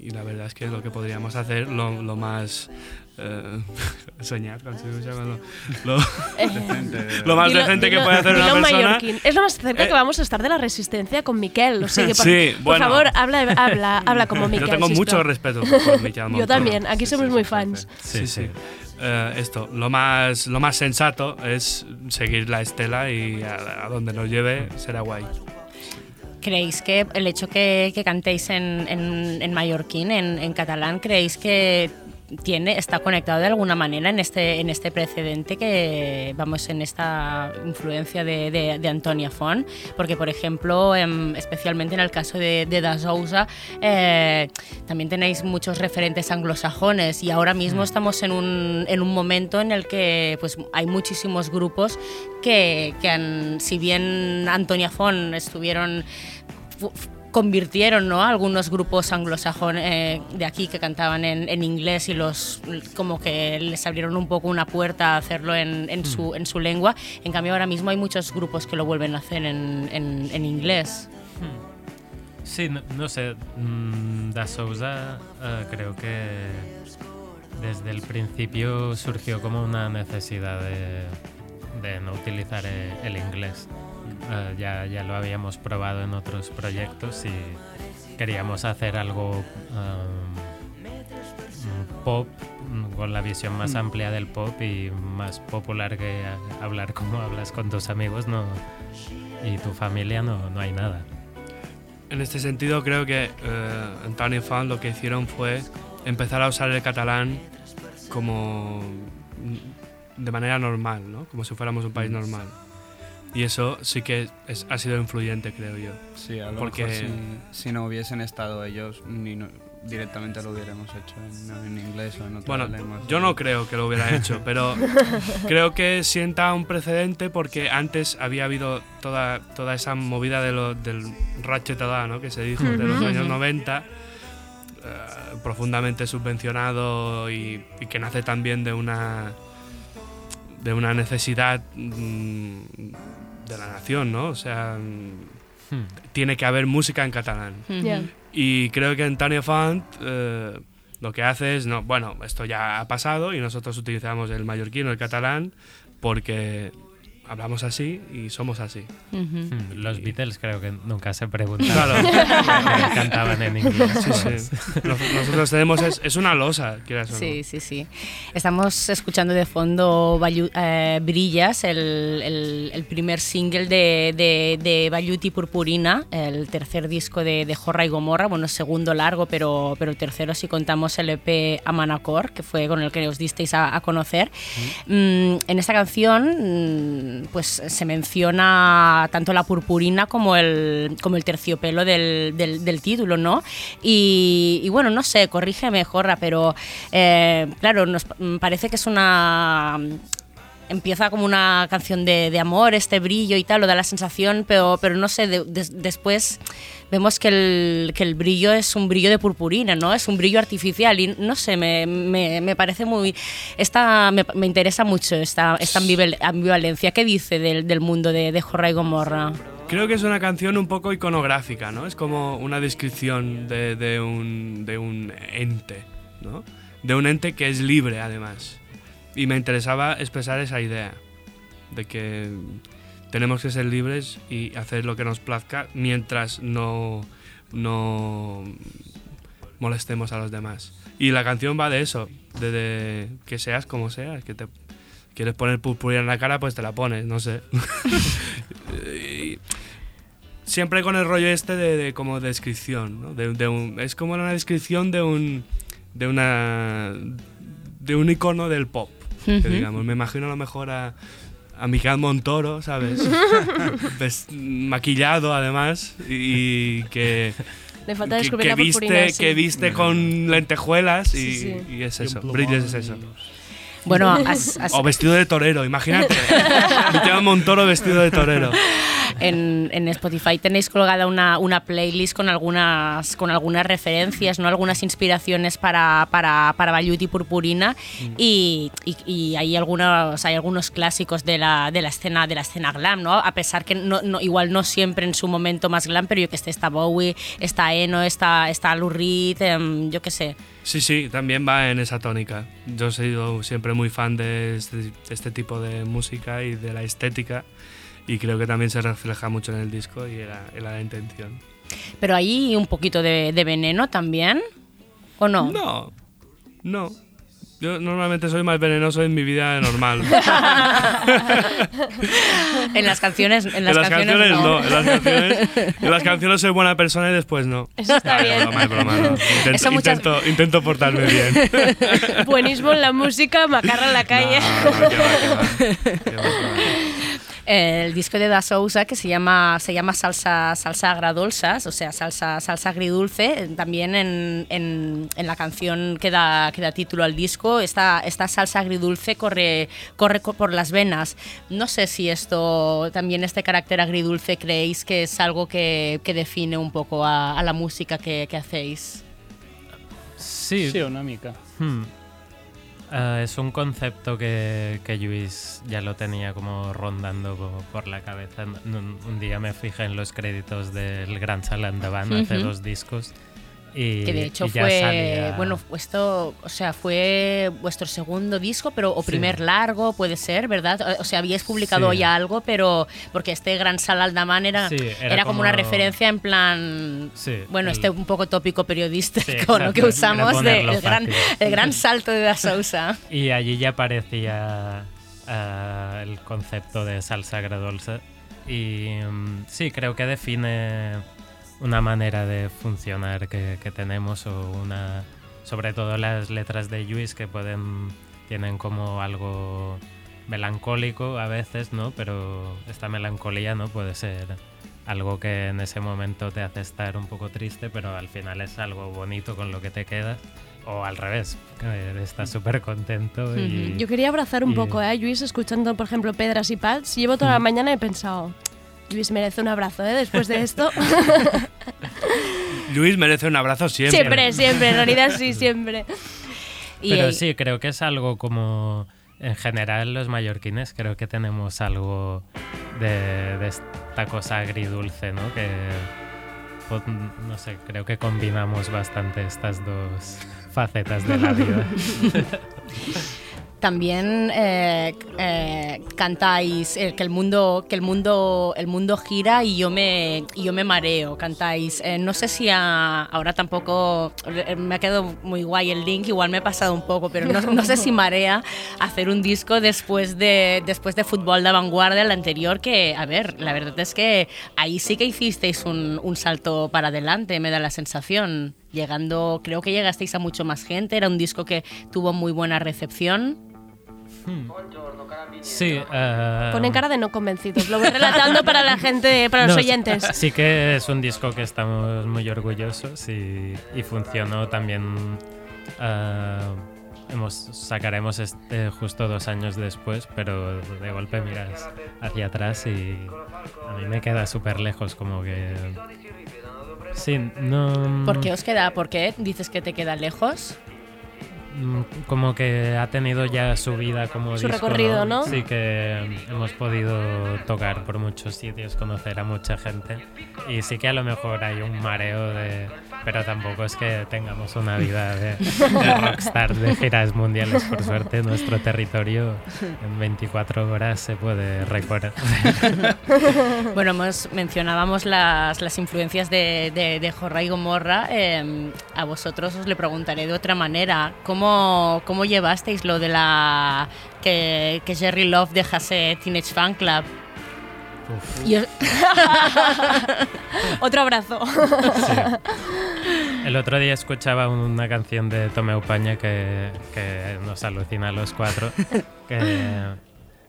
y la verdad es que lo que podríamos hacer, lo, lo más. eh, soñar, ¿cómo se llama? Lo, lo- lo más decente que puede hacer una persona. mallorquín. Es lo más cerca Eh, que vamos a estar de la resistencia con Miquel. O sea que por, Sí, por bueno. favor, habla, habla, habla como Miquel. Yo tengo mucho respeto por Miquel Yo Montoro. también, aquí somos muy fans. Sí, sí. Eh, esto, lo más, lo más sensato es seguir la estela y a, a donde nos lleve será guay. ¿Creéis que el hecho que, que cantéis en, en, en mallorquín, en, en catalán, creéis que tiene, está conectado de alguna manera en este, en este precedente que vamos en esta influencia de, de, de Antonia Font? Porque, por ejemplo, em, especialmente en el caso de, de Da Sousa, eh, también tenéis muchos referentes anglosajones y ahora mismo estamos en un, en un momento en el que pues, hay muchísimos grupos que, que han, si bien Antonia Font estuvieron convirtieron ¿no? algunos grupos anglosajones eh, de aquí que cantaban en, en inglés y los como que les abrieron un poco una puerta a hacerlo en, en su, en su lengua. En cambio ahora mismo hay muchos grupos que lo vuelven a hacer en, en- inglés. Sí, no, no sé, mm, Da Sousa eh, creo que desde el principio surgió como una necesidad de, de no utilizar eh, el inglés. Eh, ya, ya lo habíamos probado en otros proyectos y queríamos hacer algo um, pop mm, con la visión más Mm. amplia del pop y más popular que hablar como hablas con tus amigos no, y tu familia no, no hay nada. En este sentido, creo que eh, Antonio Fan lo que hicieron fue empezar a usar el catalán como mm, de manera normal, ¿no? Como si fuéramos un país normal. Y eso sí que es- ha sido influyente, creo yo. Sí, a lo Porque mejor si, si no hubiesen estado ellos, ni no- directamente lo hubiéramos hecho en, en inglés o en otras Bueno, lenguas. yo no creo que lo hubiera hecho, pero creo que sienta un precedente porque antes había habido toda, toda esa movida de lo, del ratchetada, ¿no? que se dijo, de los años Ujú. 90, eh, profundamente subvencionado y, y que nace también de una, de una necesidad mm, de la nación, ¿no? O sea, mm, Hmm. tiene que haber música en catalán. Ya. Y creo que Antonio Font eh, lo que hace es, no, bueno, esto ya ha pasado y nosotros utilizamos el mallorquino, el catalán, porque hablamos así y somos así. Mm, Los Beatles creo que nunca se preguntaron Claro. cantaban en inglés. Sí, sí. Nos- Nosotros tenemos, es, es una losa, quieras o no. Sí, sí, sí. Estamos escuchando de fondo eh, Brillas, el, el- el primer single de, de, de Bayut y Purpurina, el tercer disco de, de Jorra y Gomorra, bueno, segundo largo, pero, pero el tercero si contamos el EP Amanacor, que fue con el que os disteis a, a conocer. Mm, en esta canción mm, pues se menciona tanto la purpurina como el, como el terciopelo del, del- título, ¿no? Y, bueno, no sé, corrígeme, Jorra, pero eh, claro, nos mm, parece que es una empieza como una canción de, de amor, este brillo y tal, lo da la sensación, pero, pero no sé, de- des- después vemos que el, que el brillo es un brillo de purpurina, ¿no? Es un brillo artificial y no sé, me, me, me parece muy... Esta, me, me interesa mucho esta, esta ambival- ambivalencia. ¿Qué dice del, del mundo de, de Jorra y Gomorra? Creo que es una canción un poco iconográfica, ¿no? Es como una descripción de, de un, de un ente, ¿no? De un ente que es libre, además. Y me interesaba expresar esa idea de que tenemos que ser libres y hacer lo que nos plazca mientras no, no molestemos a los demás. Y la canción va de eso, de, de que seas como seas, que te quieres poner purpurina en la cara, pues te la pones, no sé. Y siempre con el rollo este de, de como descripción, ¿no? De, de un- es como una descripción de un de una de un icono del pop, que digamos. Me imagino a lo mejor a a Miquel Montoro, ¿sabes? Ves- maquillado además y que Le falta que, descubrir que la purpurina, viste, sí. que viste con lentejuelas y, Sí, sí. y es eso, brilles es eso. Bueno, has- has- O vestido de torero, imagínate. Miquel Montoro vestido de torero. en, en Spotify tenéis colgada una, una playlist con algunas, con algunas referencias, ¿no? algunas inspiraciones para, para, para Bayut y Purpurina y, y- y hay, algunos, hay algunos clásicos de la, de la, escena, de la escena glam, ¿no? a pesar que no, no- igual no siempre en su momento más glam, pero yo que sé, está Bowie, está Eno, está, está Lou Reed, em, yo qué sé. Sí, sí, también va en esa tónica. Yo he sido siempre muy fan de este, de este tipo de música y de la estética y creo que también se refleja mucho en el disco y era, era la intención. Pero hay un poquito de, de veneno también, ¿o no? No, no. Yo normalmente soy más venenoso en mi vida normal. en las canciones, en las en las canciones, canciones no. no. En las canciones, en las canciones soy buena persona y después no. Eso está bien. Es broma, es broma, no. Intento, Eso muchas- intento, intento portarme bien. Buenismo en la música, macarra en la calle. No, el disco de Da Sousa que se llama, se llama Salsa, salsa Agradolsas, o sea, salsa, salsa agridulce. También en, en- en la canción que da, que da título al disco, esta, esta salsa agridulce corre, corre co- por las venas. No sé si esto, también este carácter agridulce, creéis que es algo que, que define un poco a, a la música que, que hacéis. Sí. Sí, una mica. Hmm. Eh, es un concepto que, que Luis ya lo tenía como rondando po- por la cabeza. Un, un día me fijé en los créditos del Gran Sala Endavant hace Ujú. dos discos. Y, que de hecho fue bueno esto o sea fue vuestro segundo disco pero o Sí. primer largo puede ser verdad o sea habíais publicado Sí. ya algo pero porque este gran sal Aldaman era, Sí, era, era como, una referencia en plan bueno el- este un poco tópico periodístico que usamos de ponerlo el gran el gran salto de la Sousa Y allí ya aparecía ah, el concepto de salsa agradolce. Y mm, sí, creo que define una manera de funcionar que, que tenemos o una... Sobre todo las letras de Luis que pueden... Tienen como algo melancólico a veces, ¿no? Pero esta melancolía, ¿no? Puede ser algo que en ese momento te hace estar un poco triste, pero al final es algo bonito con lo que te quedas. O al revés, que estás súper contento y... Yo quería abrazar un y- poco, ¿eh? Luis, escuchando, por ejemplo, Pedras y Pals. Llevo toda la mañana y he pensado, Luis merece un abrazo, ¿eh? Después de esto. Luis merece un abrazo siempre. siempre, siempre, en realidad sí, siempre. Pero sí, creo que es algo como... En general, los mallorquines creo que tenemos algo de, de esta cosa agridulce, ¿no? Que, pues, no sé, creo que combinamos bastante estas dos facetas de la vida. también eh, eh, cantáis eh, que el mundo que el mundo el mundo gira y yo me y yo me mareo cantáis. Eh, no sé si a- ahora tampoco eh, me ha quedado muy guay el link igual me he pasado un poco pero no, no sé si marea hacer un disco después de después de fútbol de vanguardia el anterior que a ver la verdad es que ahí sí que hicisteis un, un salto para adelante me da la sensación. Llegando creo que llegasteis a mucho más gente era un disco que tuvo muy buena recepción Sí. eh, Ponen cara de no convencidos. Lo voy relatando para la gente, para los No, oyentes. Sí que es un disco que estamos muy orgullosos y, y funcionó también. eh, hemos, sacaremos este justo dos años después, pero de golpe miras hacia atrás y a mí me queda súper lejos, como que. Sí, no. ¿Por qué os queda? ¿Por qué dices que te queda lejos? Mm, como que ha tenido ya su vida como Su disco, recorrido, ¿no? Sí que hemos podido tocar por muchos sitios, conocer a mucha gente y sí que a lo mejor hay un mareo de... Pero tampoco es que tengamos una vida de, de rockstar de giras mundiales, por suerte nuestro territorio en 24 horas se puede recorrer. bueno, hemos, mencionábamos las, las influencias de, de, de Jorra y Gomorra. eh, a vosotros os le preguntaré de otra manera. ¿Cómo, cómo llevasteis lo de la que, que Jerry Love dejase Teenage Fan Club? Yo- Otro abrazo. El otro día escuchaba una canción de Tomeu Paña que, que nos alucina a los cuatro, que eh,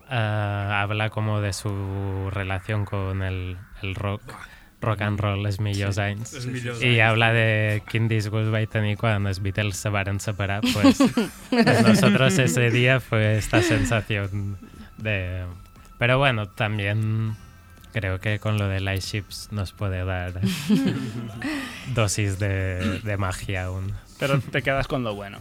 habla como de su relación con el, el rock. Rock and roll els millors Sí, anys. els millors I anys. habla de quin disgust vaig tenir quan els Beatles se varen separar. Pues, pues nosotros ese día fue esta sensación de... Pero bueno, también creo que con lo de Light Ships nos puede dar dosis de, de magia aún. Pero te quedas con lo bueno.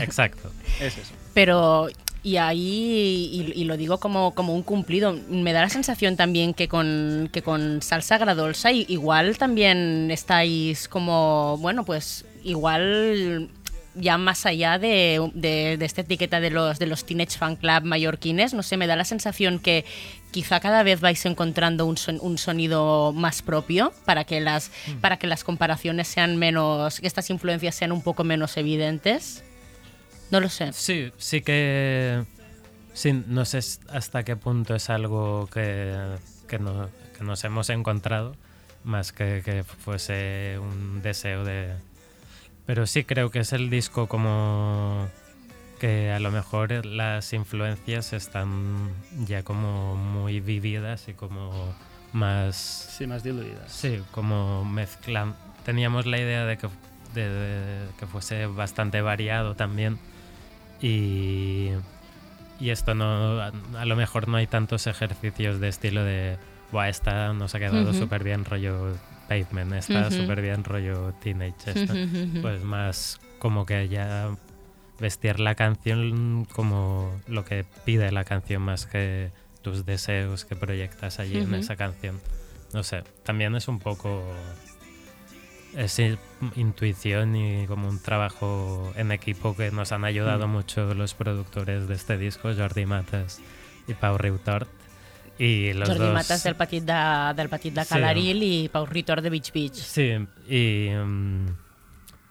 Exacto. Es eso. Pero, y ahí, y, y lo digo como, como un cumplido, me da la sensación también que con, que con Salsa Agradolsa igual también estáis como, bueno, pues igual ya más allá de, de- de esta etiqueta de los, de los Teenage Fan Club mallorquines, no sé, me da la sensación que quizá cada vez vais encontrando un, son- un sonido más propio para que, las, para que las comparaciones sean menos, que estas influencias sean un poco menos evidentes. No lo sé. Sí, sí que... Sí, no sé hasta qué punto es algo que, que, no- que nos hemos encontrado, más que que fuese un deseo de... Pero sí creo que es el disco como que a lo mejor las influencias están ya como muy vividas y como más... Sí, más diluidas. Sí, como mezclan. Teníamos la idea de que, de- de que fuese bastante variado también. Y, y esto no. A, lo mejor no hay tantos ejercicios de estilo de. Buah, esta nos ha quedado Ujú. súper bien rollo Pavement, está Ujú. súper bien rollo Teenage. Esta. Ujú. Pues más como que ya vestir la canción como lo que pide la canción más que tus deseos que proyectas allí en esa canción. No sé, también es un poco es i- intuición y como un trabajo en equipo que nos han ayudado Mm. mucho los productores de este disco, Jordi Matas y Pau Riutort. Y los Jordi dos... Matas del petit de, del petit de Sí. Calaril i Pau de Beach Beach. Sí, y, mm,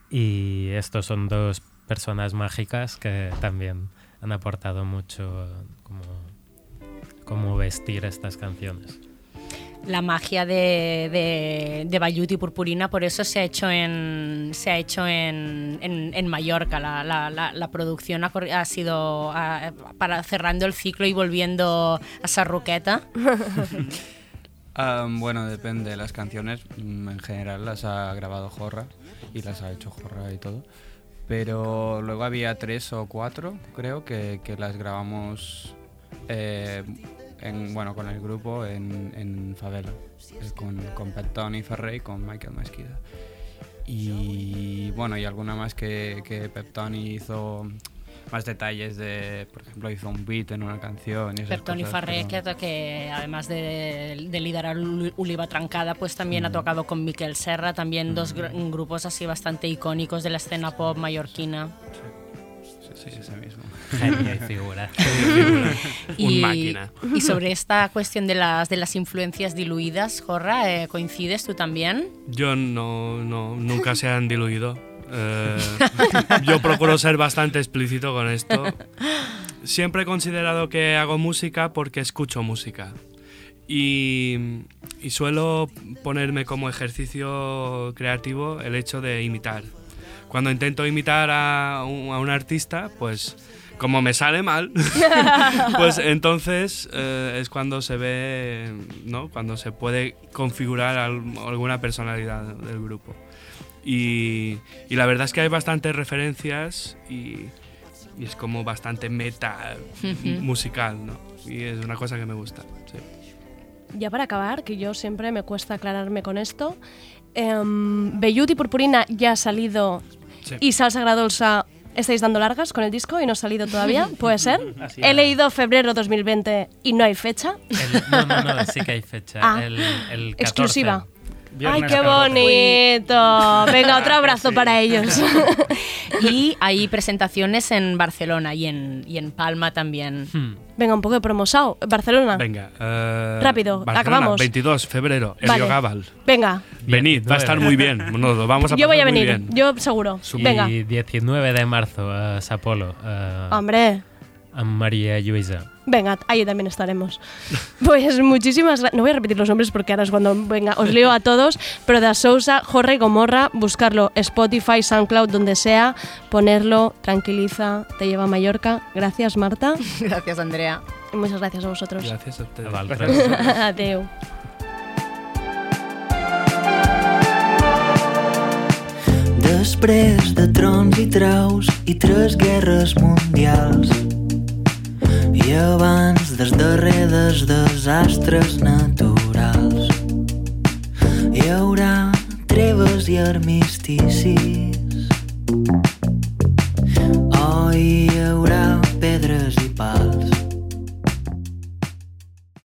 y estos son dos personas mágicas que también han aportado mucho como, como vestir estas canciones. La magia de, de, de y Purpurina, por eso se ha hecho en, se ha hecho en, en, en Mallorca. La, la, producción ha, sido para cerrando el ciclo y volviendo a Sarroqueta. Ah, bueno, depende. Las canciones mm, en general las ha grabado Jorra y las ha hecho Jorra y todo. Pero luego había tres o cuatro, creo, que, que las grabamos eh, en, bueno, con el grupo en, en Favela, eh, con, con Pet Tony Ferrey y con Michael Mesquida. Y bueno, y alguna más que, que Pep Tony hizo más detalles de, por ejemplo, hizo un beat en una canción. Y esas Pep Tony cosas, Farré, pero- que, además de, de liderar Ul- Uliva Trancada, pues también ha tocado con Miquel Serra, también dos gr- grupos así bastante icónicos de la escena pop mallorquina. Sí, sí, ese mismo. Genio y figura. Un máquina. Y sobre esta cuestión de las, de las influencias diluidas, Jorra, eh, ¿coincides tú también? Yo no, no, nunca se han diluido. Eh, yo procuro ser bastante explícito con esto. Siempre he considerado que hago música porque escucho música. Y, y suelo ponerme como ejercicio creativo el hecho de imitar. Cuando intento imitar a un, a un artista, pues como me sale mal, pues entonces eh, es cuando se ve, ¿no? Cuando se puede configurar al- alguna personalidad del grupo. Y, y la verdad es que hay bastantes referencias y, y es como bastante meta musical, ¿no? Y es una cosa que me gusta. sí. Ya para acabar, que yo siempre me cuesta aclararme con esto, em, Bellut y Purpurina ya ha salido Sí. y Salsa Gradolsa estáis dando largas con el disco y no ha salido todavía, ¿puede ser? Así He es. leído febrero 2020 y no hay fecha. El- no, no, no, sí que hay fecha. Ah, el, el 14. exclusiva. Ay, Viernes qué 14. bonito. Venga, otro abrazo para ellos. Y hay presentaciones en Barcelona y en, y en Palma también. Hmm. Venga, un poco de promosao. Barcelona. Venga. eh, Rápido, Barcelona, acabamos. 22 febrero, el Vale. Gabal. Venga, Venid, va a estar muy bien. Nos lo vamos a yo voy a venir. Yo seguro. Venga. Y 19 de marzo a Sapolo. A, Hombre. a María Lluïsa. Venga, ahí también estaremos. Pues muchísimas gracias. No voy a repetir los nombres porque ahora es cuando venga, os leo a todos, pero da Sousa, Jorge y Gomorra, buscarlo Spotify, SoundCloud, donde sea, ponerlo, tranquiliza, te lleva a Mallorca. Gracias, Marta. Gracias, Andrea. Y muchas gracias a vosotros. Gracias a ustedes. Adeu. Després de trons i traus i tres guerres mundials i abans dels desastres naturals hi haurà treves i armisticis. Oh, hi haurà